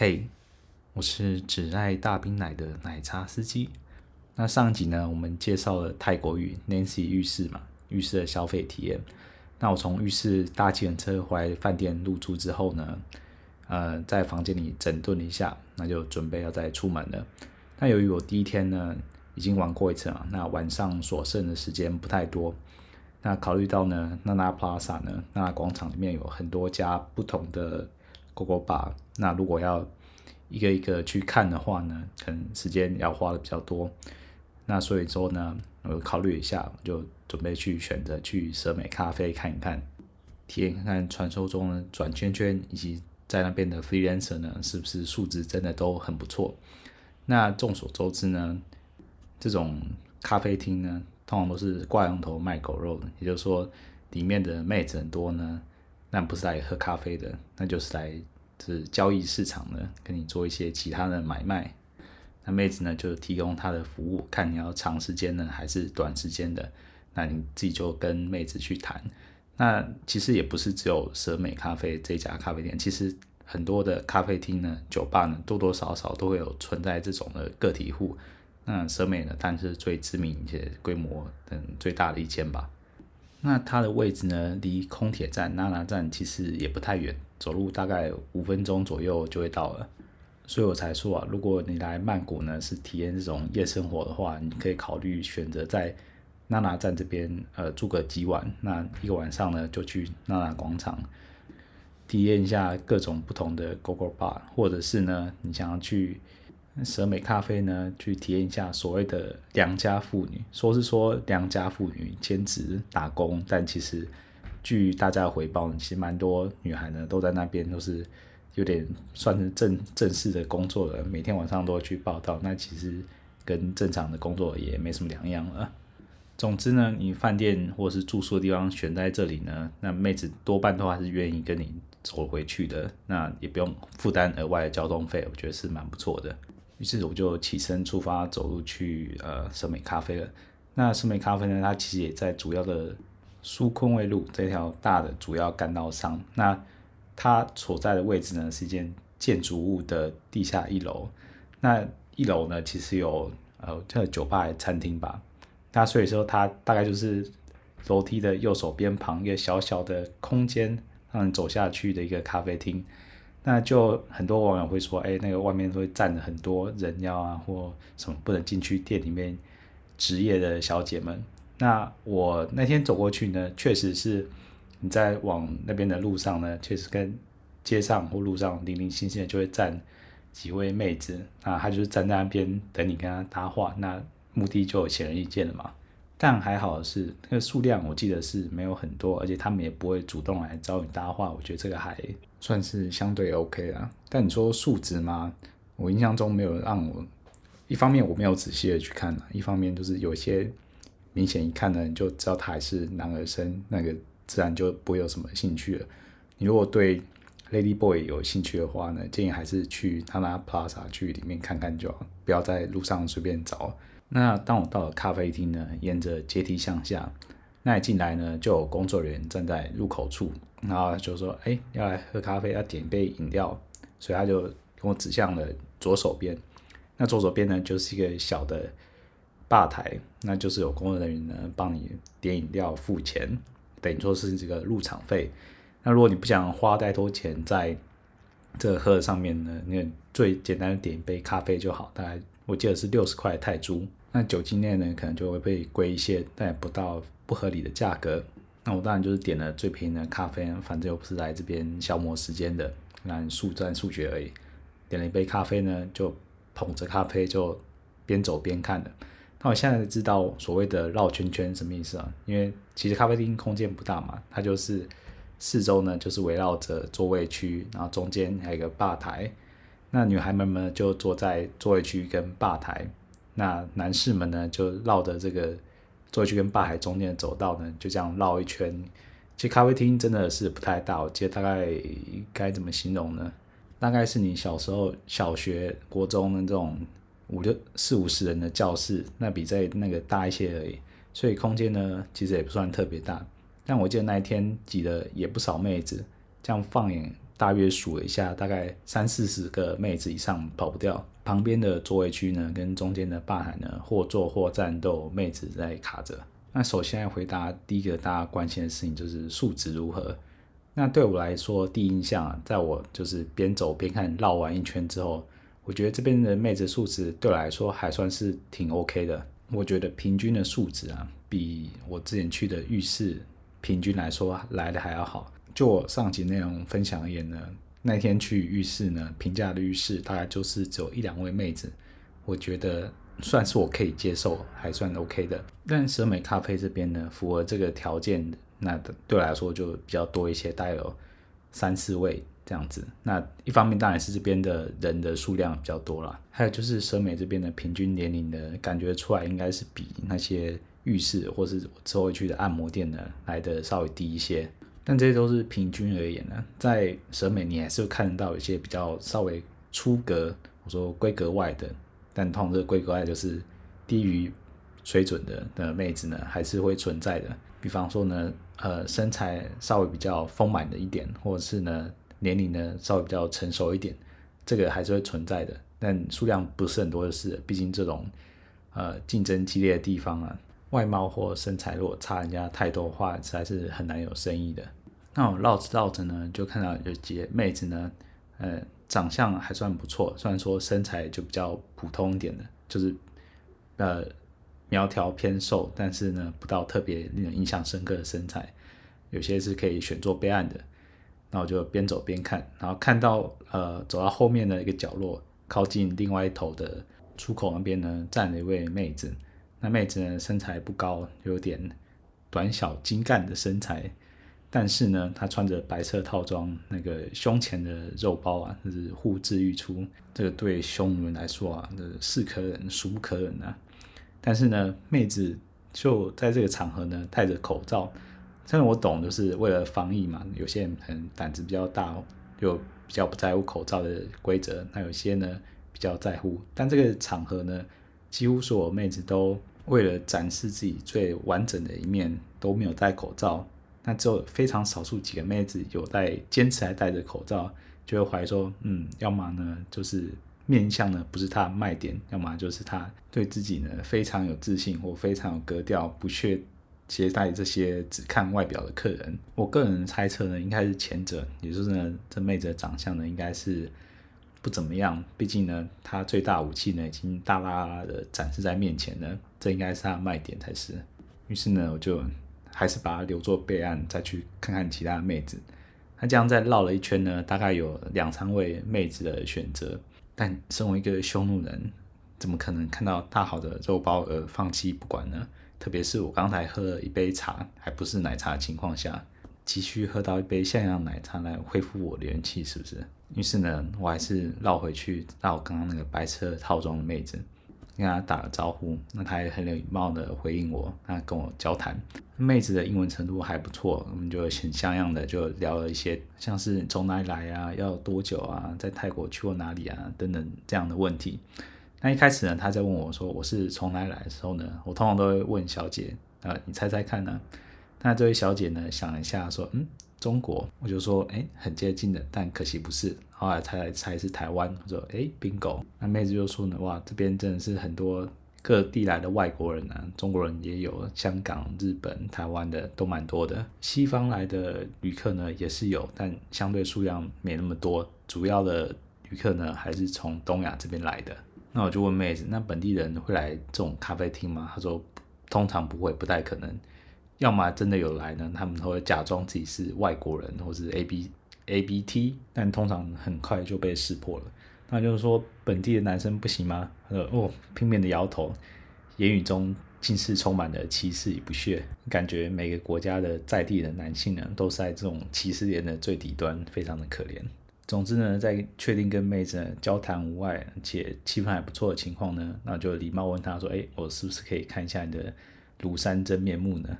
嘿，我是只爱大冰奶的奶茶司机。那上集呢，我们介绍了泰国浴 Nancy 浴室嘛，浴室的消费体验。那我从浴室搭计程车回来饭店入住之后呢，呃，在房间里整顿了一下，那就准备要再出门了。那由于我第一天呢已经玩过一次了，那晚上所剩的时间不太多。那考虑到呢，娜娜 Plaza 呢，娜娜广场里面有很多家不同的 Gogo Bar。那如果要一个一个去看的话呢，可能时间要花的比较多。那所以说呢，我考虑一下，就准备去选择去舍美咖啡看一看，体验看看传说中的转圈圈，以及在那边的 freelancer 呢，是不是素质真的都很不错。那众所周知呢，这种咖啡厅呢，通常都是挂羊头卖狗肉的，也就是说，里面的妹子很多呢，那不是来喝咖啡的，那就是来是交易市场的，跟你做一些其他的买卖。那妹子呢，就提供她的服务，看你要长时间的还是短时间的，那你自己就跟妹子去谈。那其实也不是只有舍美咖啡这家咖啡店，其实很多的咖啡厅呢、酒吧呢，多多少少都会有存在这种的个体户。那舍美呢，但是最知名且规模等最大的一间吧。那它的位置呢，离空铁站娜娜站其实也不太远，走路大概五分钟左右就会到了。所以我才说啊，如果你来曼谷呢，是体验这种夜生活的话，你可以考虑选择在娜娜站这边呃住个几晚。那一个晚上呢，就去娜娜广场体验一下各种不同的 Gogo Bar，或者是呢，你想要去。舍美咖啡呢，去体验一下所谓的良家妇女，说是说良家妇女兼职打工，但其实据大家的回报，其实蛮多女孩呢都在那边都是有点算是正正式的工作了，每天晚上都会去报到，那其实跟正常的工作也没什么两样了。总之呢，你饭店或是住宿的地方选在这里呢，那妹子多半都还是愿意跟你走回去的，那也不用负担额外的交通费，我觉得是蛮不错的。于是我就起身出发，走路去呃舍美咖啡了。那舍美咖啡呢，它其实也在主要的苏坤卫路这条大的主要干道上。那它所在的位置呢，是一间建筑物的地下一楼。那一楼呢，其实有呃这酒吧、餐厅吧。那所以说，它大概就是楼梯的右手边旁一个小小的空间，让你走下去的一个咖啡厅。那就很多网友会说，哎，那个外面会站着很多人妖啊，或什么不能进去店里面职业的小姐们。那我那天走过去呢，确实是你在往那边的路上呢，确实跟街上或路上零零星星的就会站几位妹子，那她就是站在那边等你跟她搭话，那目的就显而易见了嘛。但还好是，那个数量我记得是没有很多，而且他们也不会主动来找你搭话，我觉得这个还算是相对 OK 啦。但你说数值吗？我印象中没有让我，一方面我没有仔细的去看，一方面就是有些明显一看呢，你就知道他还是男儿身，那个自然就不会有什么兴趣了。你如果对 Lady Boy 有兴趣的话呢，建议还是去 Nana Plaza 去里面看看就好，不要在路上随便找。那当我到了咖啡厅呢，沿着阶梯向下，那一进来呢，就有工作人员站在入口处，然后就说：“哎、要来喝咖啡，要点一杯饮料。”所以他就跟我指向了左手边。那左手边呢，就是一个小的吧台，那就是有工作人员呢帮你点饮料、付钱，等于说是这个入场费。那如果你不想花太多钱在这个喝上面呢，那最简单的点一杯咖啡就好，大概我记得是六十块泰铢。那酒精类呢，可能就会被归一些，但也不到不合理的价格。那我当然就是点了最便宜的咖啡，反正又不是来这边消磨时间的，那速战速决而已。点了一杯咖啡呢，就捧着咖啡就边走边看了。那我现在知道所谓的绕圈圈什么意思啊？因为其实咖啡厅空间不大嘛，它就是四周呢就是围绕着座位区，然后中间还有一个吧台。那女孩们呢就坐在座位区跟吧台。那男士们呢，就绕着这个座位区跟吧台中间的走道呢，就这样绕一圈。其实咖啡厅真的是不太大，我记得大概该怎么形容呢？大概是你小时候小学、国中的这种五六四五十人的教室，那比在那个大一些而已。所以空间呢，其实也不算特别大。但我记得那一天挤的也不少妹子，这样放眼大约数了一下，大概三四十个妹子以上跑不掉。旁边的座位区呢，跟中间的吧台呢，或坐或站都妹子在卡着。那首先来回答第一个大家关心的事情，就是素质如何。那对我来说，第一印象啊，在我就是边走边看绕完一圈之后，我觉得这边的妹子素质对我来说还算是挺 OK 的。我觉得平均的素质啊，比我之前去的浴室平均来说来的还要好。就我上集内容分享而言呢，那天去浴室呢，平价的浴室大概就是只有一两位妹子，我觉得算是我可以接受，还算 OK 的。但蛇美咖啡这边呢，符合这个条件。那对我来说就比较多一些，大概有三四位这样子。那一方面当然是这边的人的数量比较多啦，还有就是蛇美这边的平均年龄的感觉出来，应该是比那些浴室或是之后去的按摩店呢来的稍微低一些。但这些都是平均而言呢，在审美你还是会看得到一些比较稍微出格，我说规格外的，但通常这规格外就是低于水准的的妹子呢，还是会存在的。比方说呢。呃，身材稍微比较丰满的一点，或者是呢年龄呢稍微比较成熟一点，这个还是会存在的，但数量不是很多的事。毕竟这种呃竞争激烈的地方啊，外貌或身材如果差人家太多的话，实在是很难有生意的。那我绕着绕着呢，就看到有几妹子呢，呃，长相还算不错，虽然说身材就比较普通一点的，就是呃。苗条偏瘦，但是呢，不到特别令人印象深刻的身材，有些是可以选做备案的。那我就边走边看，然后看到呃，走到后面的一个角落，靠近另外一头的出口那边呢，站了一位妹子。那妹子呢，身材不高，有点短小精干的身材，但是呢，她穿着白色套装，那个胸前的肉包啊，就是呼之欲出。这个对匈奴人来说啊，这是可忍孰不可忍啊！但是呢，妹子就在这个场合呢，戴着口罩。虽然我懂，就是为了防疫嘛。有些人可能胆子比较大，就比较不在乎口罩的规则。那有些呢，比较在乎。但这个场合呢，几乎所有妹子都为了展示自己最完整的一面，都没有戴口罩。那只有非常少数几个妹子有戴，坚持还戴着口罩，就会怀疑说，嗯，要么呢，就是。面相呢，不是他的卖点，要么就是他对自己呢非常有自信或非常有格调，不屑接待这些只看外表的客人。我个人猜测呢，应该是前者，也就是呢，这妹子的长相呢应该是不怎么样。毕竟呢，她最大武器呢已经大剌剌的展示在面前了，这应该是她卖点才是。于是呢，我就还是把它留作备案，再去看看其他的妹子。那这样再绕了一圈呢，大概有两三位妹子的选择。但身为一个匈奴人，怎么可能看到大好的肉包而放弃不管呢？特别是我刚才喝了一杯茶，还不是奶茶的情况下，急需喝到一杯像样奶茶来恢复我的元气，是不是？于是呢，我还是绕回去到刚刚那个白色套装的妹子。跟他打了招呼，那他也很有礼貌的回应我，那跟我交谈。妹子的英文程度还不错，我们就很像样的就聊了一些，像是从哪里来啊，要多久啊，在泰国去过哪里啊等等这样的问题。那一开始呢，他在问我说我是从哪里来的时候呢，我通常都会问小姐，啊，你猜猜看呢？那这位小姐呢想了一下说，嗯。中国，我就说，哎，很接近的，但可惜不是。后来猜猜是台湾，我说，哎，bingo。那妹子就说呢，哇，这边真的是很多各地来的外国人啊，中国人也有，香港、日本、台湾的都蛮多的。西方来的旅客呢也是有，但相对数量没那么多。主要的旅客呢还是从东亚这边来的。那我就问妹子，那本地人会来这种咖啡厅吗？她说，通常不会，不太可能。要么真的有来呢，他们都会假装自己是外国人，或是 A B A B T，但通常很快就被识破了。那就是说本地的男生不行吗？他说哦，拼命的摇头，言语中尽是充满了歧视与不屑。感觉每个国家的在地的男性呢，都是在这种歧视链的最底端，非常的可怜。总之呢，在确定跟妹子交谈无碍，且气氛还不错的情况呢，那就礼貌问他说：“哎，我是不是可以看一下你的庐山真面目呢？”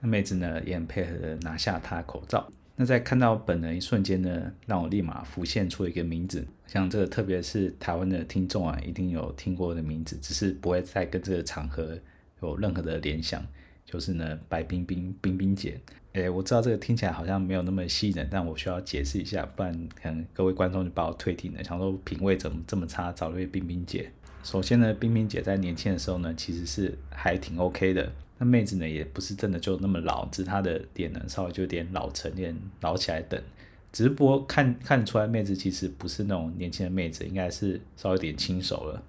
那妹子呢也很配合的拿下她口罩。那在看到本人一瞬间呢，让我立马浮现出一个名字，像这个特别是台湾的听众啊，一定有听过的名字，只是不会再跟这个场合有任何的联想，就是呢白冰冰冰冰姐。哎，我知道这个听起来好像没有那么吸引人，但我需要解释一下，不然可能各位观众就把我退听了，想说品味怎么这么差，找了一位冰冰姐。首先呢，冰冰姐在年轻的时候呢，其实是还挺 OK 的。那妹子呢，也不是真的就那么老，只是她的脸呢，稍微就有点老成，有点老起来等。只不过看看得出来，妹子其实不是那种年轻的妹子，应该是稍微有点轻熟了，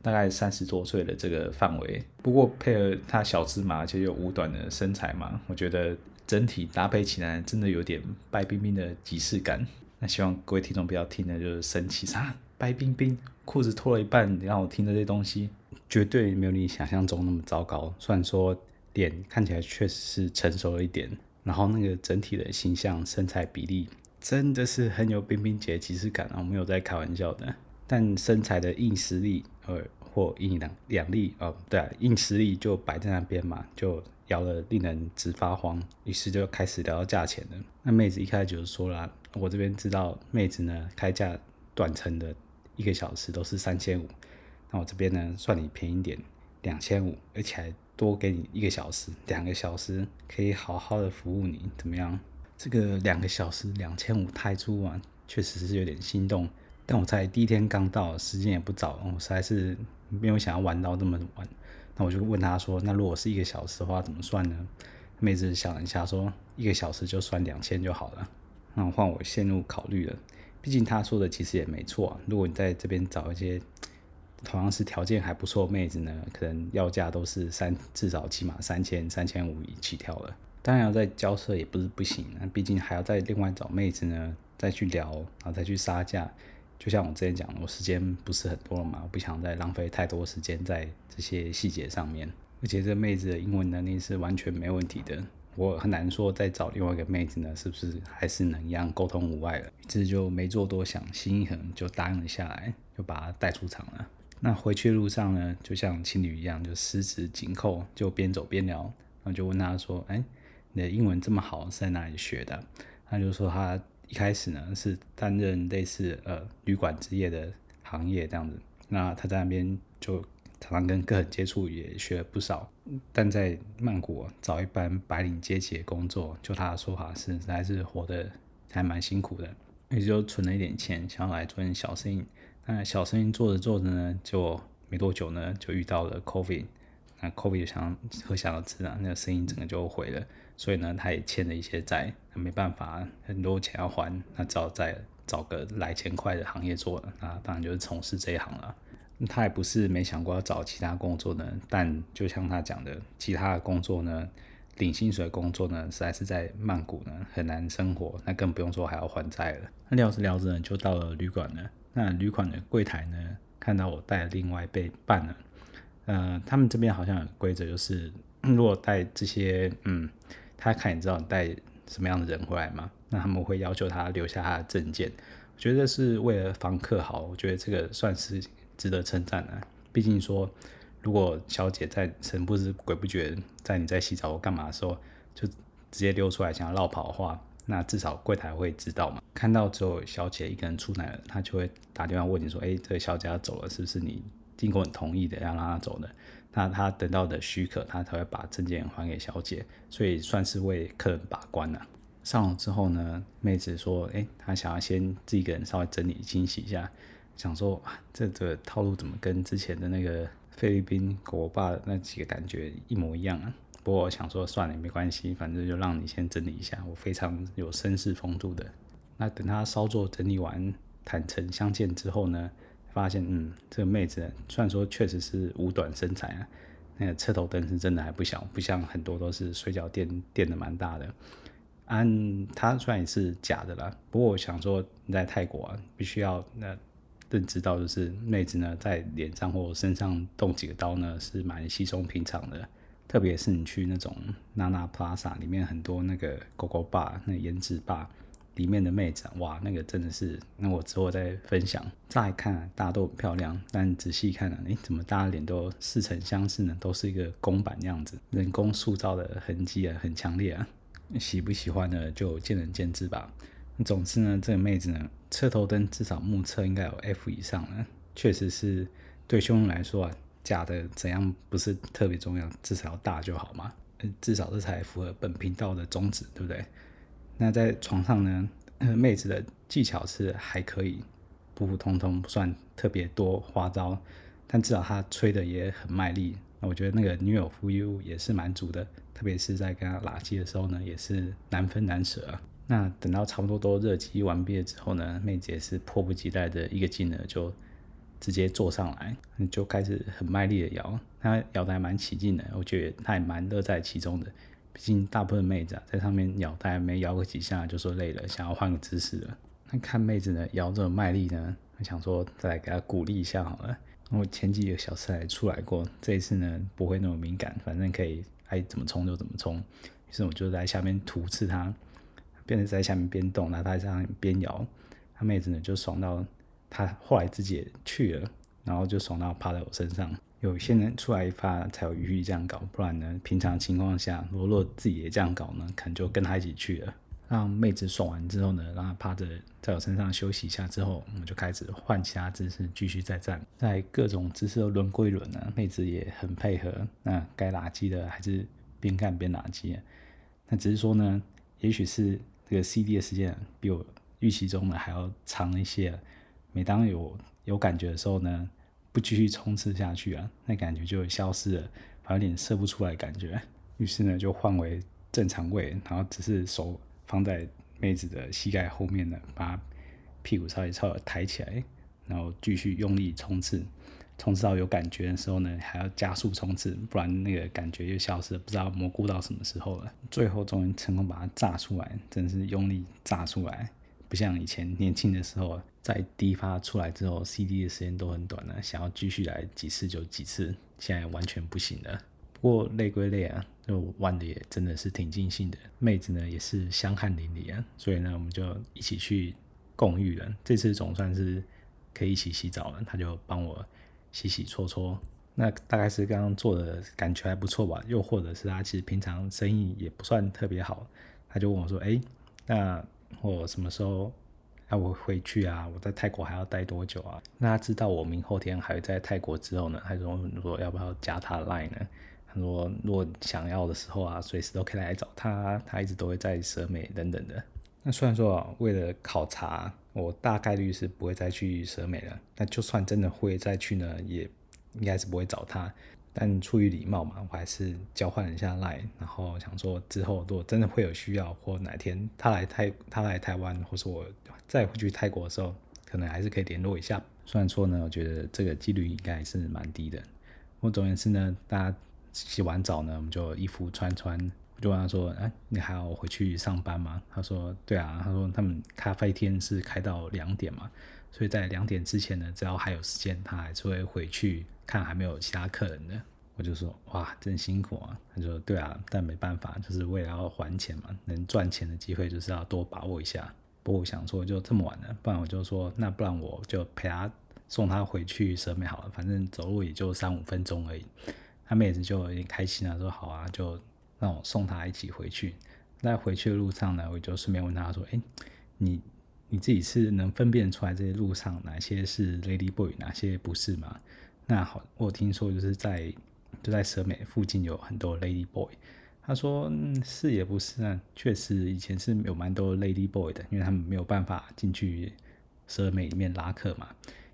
大概三十多岁的这个范围。不过配合她小芝麻且又五短的身材嘛，我觉得整体搭配起来真的有点白冰冰的即视感。那希望各位听众不要听的就是生气啥。白冰冰，裤子脱了一半，你让我听的这东西，绝对没有你想象中那么糟糕。虽然说脸看起来确实是成熟了一点，然后那个整体的形象、身材比例，真的是很有冰冰姐即视感啊！我没有在开玩笑的。但身材的硬实力，呃，或硬两两力，哦，对啊，硬实力就摆在那边嘛，就摇得令人直发慌。于是就开始聊到价钱了。那妹子一开始就是说啦，我这边知道妹子呢开价短程的。一个小时都是三千五，那我这边呢算你便宜点，两千五，而且还多给你一个小时，两个小时可以好好的服务你，怎么样？这个两个小时两千五泰铢啊，确实是有点心动。但我在第一天刚到，时间也不早，我实在是没有想要玩到那么晚。那我就问他说，那如果是一个小时的话，怎么算呢？妹子想了一下说，一个小时就算两千就好了。那换我陷入考虑了。毕竟他说的其实也没错啊。如果你在这边找一些同样是条件还不错妹子呢，可能要价都是三，至少起码三千、三千五起跳了。当然要再交涉也不是不行，那毕竟还要再另外找妹子呢，再去聊，然后再去杀价。就像我之前讲，我时间不是很多了嘛，我不想再浪费太多时间在这些细节上面。而且这妹子的英文能力是完全没问题的。我很难说再找另外一个妹子呢，是不是还是能一样沟通无碍了？于是就没做多想，心一横就答应了下来，就把她带出场了。那回去路上呢，就像情侣一样，就十指紧扣，就边走边聊。然后就问他说：“哎，你的英文这么好，是在哪里学的？”他就说他一开始呢是担任类似呃旅馆职业的行业这样子。那他在那边就。常常跟客人接触，也学了不少。但在曼谷找一般白领阶级的工作，就他的说法是，还是活得还蛮辛苦的。也就存了一点钱，想要来做点小生意。那小生意做着做着呢，就没多久呢，就遇到了 COVID。那 COVID 就想可想而知啊，那个生意整个就毁了。所以呢，他也欠了一些债，没办法，很多钱要还，那只好再找个来钱快的行业做了。那当然就是从事这一行了。他也不是没想过要找其他工作呢，但就像他讲的，其他的工作呢，领薪水工作呢，实在是在曼谷呢很难生活，那更不用说还要还债了。那聊着聊着呢，就到了旅馆了。那旅馆的柜台呢，看到我带另外一杯伴了，呃，他们这边好像有规则，就是如果带这些，嗯，他看你知道你带什么样的人回来嘛，那他们会要求他留下他的证件。我觉得是为了房客好，我觉得这个算是。值得称赞的，毕竟说，如果小姐在神不知鬼不觉，在你在洗澡或干嘛的时候，就直接溜出来想要落跑的话，那至少柜台会知道嘛。看到之后，小姐一个人出来了，他就会打电话问你说：“哎，这个小姐要走了，是不是你经过你同意的要让她走的？”那他得到的许可，他才会把证件还给小姐，所以算是为客人把关了。上楼之后呢，妹子说：“哎，她想要先自己一个人稍微整理清洗一下。”想说这个套路怎么跟之前的那个菲律宾狗霸那几个感觉一模一样啊？不过我想说算了，没关系，反正就让你先整理一下。我非常有绅士风度的。那等他稍作整理完，坦诚相见之后呢，发现嗯，这个妹子虽然说确实是五短身材啊，那个车头灯是真的还不小，不像很多都是水饺店垫的蛮大的。按他虽然也是假的啦，不过我想说你在泰国啊，必须要那。认知到就是妹子呢，在脸上或身上动几个刀呢，是蛮稀松平常的。特别是你去那种 Nana Plaza 里面，很多那个狗狗 bar 那颜值 bar 里面的妹子，哇，那个真的是，那我之后再分享。乍一看，大家都很漂亮，但仔细看呢，诶，怎么大家脸都似曾相识呢？都是一个公版样子，人工塑造的痕迹啊，很强烈啊。喜不喜欢呢？就见仁见智吧。总之呢，这个妹子呢，车头灯至少目测应该有 F 以上了，确实是对胸来说啊，假的怎样不是特别重要，至少要大就好嘛。至少这才符合本频道的宗旨，对不对？那在床上呢，妹子的技巧是还可以，普普通通，不算特别多花招，但至少她吹的也很卖力。那我觉得那个女友 feel 也是蛮足的，特别是在跟她拉机的时候呢，也是难分难舍啊。那等到差不多都热机完毕了之后呢，妹子也是迫不及待的一个劲儿就直接坐上来，你就开始很卖力的摇，她摇的还蛮起劲的，我觉得她也蛮乐在其中的。毕竟大部分妹子啊，在上面摇，大概没摇个几下就说累了，想要换个姿势了。那看妹子呢摇这么卖力呢，我想说再来给她鼓励一下好了。我前几个小时还出来过，这一次呢不会那么敏感，反正可以爱怎么冲就怎么冲。于是我就在下面突刺她，变成在下面边动，然后她在上面边摇，她妹子呢就爽到，他后来自己也去了，然后就爽到趴在我身上。有些人出来一发才有余力这样搞，不然呢平常情况下，如果自己也这样搞呢，可能就跟他一起去了。让妹子爽完之后呢，让她趴着在我身上休息一下之后，我们就开始换其他姿势继续再战。在各种姿势都轮归轮呢，妹子也很配合。那该拉机的还是边干边拉机。那只是说呢，也许是这个 CD 的时间比我预期中的还要长一些。每当有有感觉的时候呢，不继续冲刺下去啊，那感觉就消失了，还有点射不出来感觉。于是呢，就换为正常位，然后只是手。放在妹子的膝盖后面呢，把屁股稍微稍微抬起来，然后继续用力冲刺，冲刺到有感觉的时候呢，还要加速冲刺，不然那个感觉就消失了，不知道蘑菇到什么时候了。最后终于成功把它炸出来，真是用力炸出来，不像以前年轻的时候，在第一发出来之后，CD 的时间都很短了，想要继续来几次就几次，现在完全不行了。不过累归累啊，就玩的也真的是挺尽兴的。妹子呢也是香汗淋漓啊，所以呢我们就一起去共浴了。这次总算是可以一起洗澡了，他就帮我洗洗搓搓。那大概是刚刚做的感觉还不错吧？又或者是他其实平常生意也不算特别好，他就问我说：“哎，那我什么时候要我回去啊？我在泰国还要待多久啊？”那他知道我明后天还会在泰国之后呢，他说：“如果要不要加他的 line 呢？”他说：“如果想要的时候啊，随时都可以来找他。他一直都会在蛇美等等的。那虽然说，为了考察，我大概率是不会再去蛇美了。那就算真的会再去呢，也应该是不会找他。但出于礼貌嘛，我还是交换了一下 line，然后想说之后如果真的会有需要，或哪天他来泰他来台湾，或是我再回去泰国的时候，可能还是可以联络一下。虽然说呢，我觉得这个几率应该是蛮低的。我总而言之呢，大家。”洗完澡呢，我们就衣服穿穿，我就问他说：“哎，你还要回去上班吗？”他说：“对啊。”他说：“他们咖啡厅是开到两点嘛，所以在两点之前呢，只要还有时间，他还是会回去看还没有其他客人的。”我就说：“哇，真辛苦啊！”他说：“对啊，但没办法，就是为了要还钱嘛，能赚钱的机会就是要多把握一下。”不过我想说，就这么晚了，不然我就说，那不然我就陪他送他回去蛇美好了，反正走路也就三五分钟而已。他妹子就有点开心了，说好啊，就让我送她一起回去。在回去的路上呢，我就顺便问他说：“哎，你你自己是能分辨出来这些路上哪些是 Lady Boy，哪些不是吗？”那好，我听说就是在就在蛇美附近有很多 Lady Boy。他说：“嗯，是也不是啊，确实以前是有蛮多 Lady Boy 的，因为他们没有办法进去蛇美里面拉客嘛。”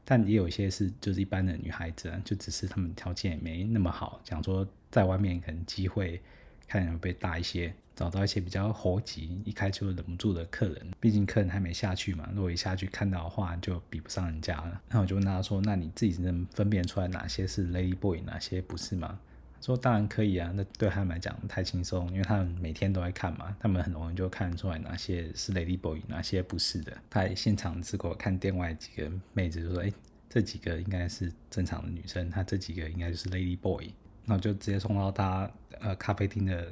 但也有一些是就是一般的女孩子啊，就只是他们条件也没那么好，想说在外面可能机会看会被大一些，找到一些比较猴急，一开就忍不住的客人。毕竟客人还没下去嘛，如果一下去看到的话，就比不上人家了。那我就问他说：“那你自己能分辨出来哪些是 lady boy，哪些不是吗？”说当然可以啊，那对他们来讲太轻松，因为他们每天都在看嘛，他们很容易就看出来哪些是 lady boy，哪些不是的。他现场只给我看店外几个妹子，就说：“哎，这几个应该是正常的女生，他这几个应该就是 lady boy。”那我就直接送到他呃咖啡厅的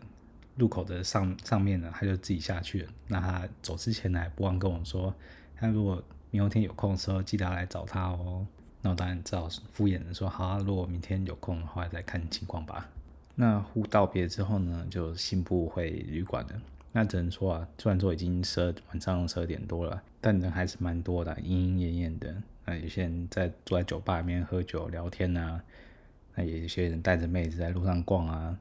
入口的上上面呢，他就自己下去了。那他走之前呢，还不忘跟我说：“他如果明后天有空的时候，记得要来找他哦。”那我当然只好敷衍的说好啊，如果明天有空的话再看情况吧。那互道别之后呢，就信步回旅馆了。那只能说啊，虽然说已经十二晚上十二点多了，但人还是蛮多的，莺莺燕燕的。那有些人在坐在酒吧里面喝酒聊天啊，那也有些人带着妹子在路上逛啊。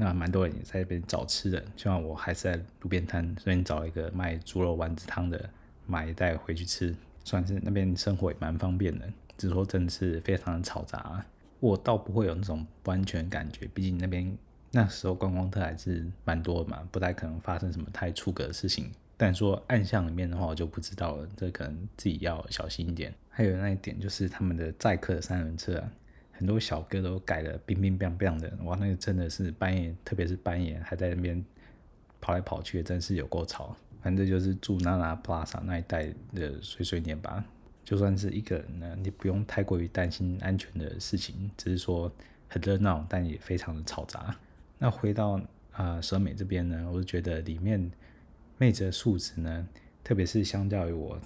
那蛮多人也在那边找吃的，就像我还是在路边摊随便找一个卖猪肉丸子汤的，买一袋回去吃，算是那边生活也蛮方便的。只是说真是非常的嘈杂，我倒不会有那种不安全感觉，毕竟那边那时候观光客还是蛮多的嘛，不太可能发生什么太出格的事情。但说暗巷里面的话，我就不知道了，这可能自己要小心一点。还有那一点就是他们的载客三轮车。很多小哥都改的冰冰冰冰的，哇，那个真的是半夜，特别是半夜还在那边跑来跑去，真是有够吵。反正就是住 Nana Plaza 那一带的碎碎念吧。就算是一个人呢，你不用太过于担心安全的事情，只是说很热闹，但也非常的嘈杂。那回到啊、蛇美这边呢，我就觉得里面妹子的素质呢，特别是相较于我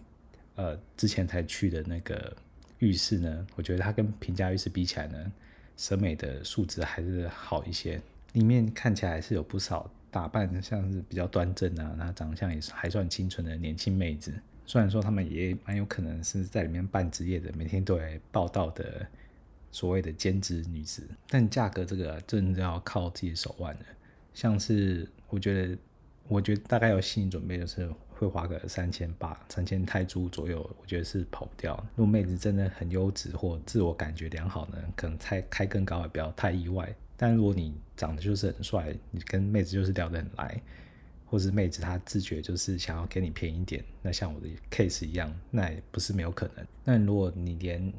呃之前才去的那个。浴室呢，我觉得它跟平价浴室比起来呢，审美的素质还是好一些。里面看起来是有不少打扮像是比较端正啊，那长相也是还算清纯的年轻妹子。虽然说他们也蛮有可能是在里面办职业的，每天都来报道的所谓的兼职女子，但价格这个真的要靠自己手腕的。像是我觉得，我觉得大概有心理准备就是。会花个三千八、三千泰铢左右，我觉得是跑不掉。如果妹子真的很优质或自我感觉良好呢，可能才开更高也不要太意外。但如果你长得就是很帅，你跟妹子就是聊得很来，或是妹子她自觉就是想要给你便宜点，那像我的 case 一样，那也不是没有可能。那如果你连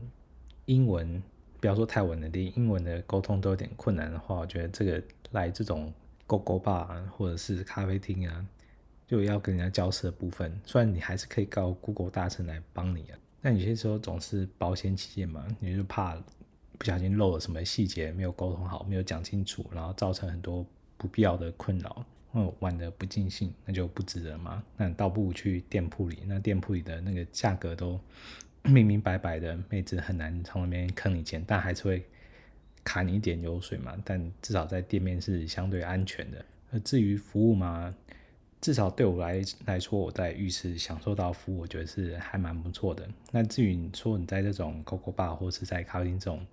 英文，不要说泰文的，连英文的沟通都有点困难的话，我觉得这个来这种 gogo bar 或者是咖啡厅啊。就要跟人家交涉的部分，虽然你还是可以告 Google 大神来帮你啊，但有些时候总是保险起见嘛，你就怕不小心漏了什么细节，没有沟通好，没有讲清楚，然后造成很多不必要的困扰，嗯，玩得不尽兴，那就不值得嘛。那倒不如去店铺里，那店铺里的那个价格都明明白白的，妹子很难从那边坑你钱，但还是会卡你一点油水嘛。但至少在店面是相对安全的。而至于服务嘛。至少对我来来说，我在浴室享受到服务，我觉得是还蛮不错的。那至于你说你在这种 gogo bar 或是在咖啡厅这种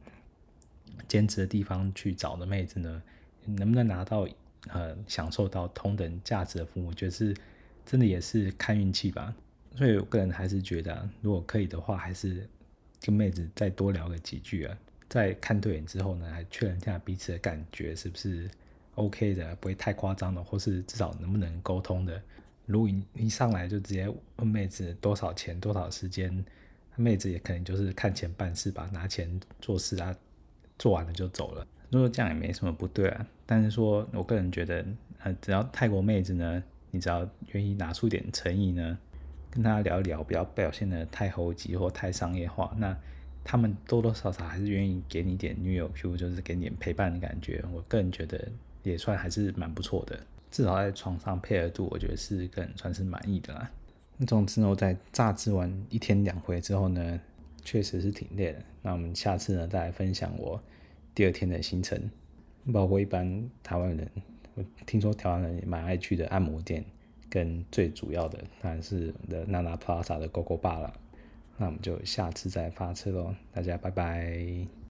兼职的地方去找的妹子呢，能不能拿到呃享受到同等价值的服务，我觉得是真的也是看运气吧。所以我个人还是觉得，如果可以的话，还是跟妹子再多聊个几句啊，在看对眼之后呢，还确认一下彼此的感觉是不是。OK 的，不会太夸张的，或是至少能不能沟通的。如果你一上来就直接问妹子多少钱、多少时间，妹子也可能就是看钱办事吧，拿钱做事啊，做完了就走了。如果这样也没什么不对啊，但是说我个人觉得，呃，只要泰国妹子呢，你只要愿意拿出点诚意呢，跟她聊一聊，不要表现得太猴急或太商业化，那。他们多多少少还是愿意给你点女友 Q，就是给你点陪伴的感觉。我个人觉得也算还是蛮不错的，至少在床上配合度，我觉得是个人算是满意的啦。那总之呢，在榨汁完一天两回之后呢，确实是挺累的。那我们下次呢，再来分享我第二天的行程，包括一般台湾人，我听说台湾人也蛮爱去的按摩店，跟最主要的当然是的 Nana Plaza 的 Gogo Bar 了。那我们就下次再发车喽，大家拜拜。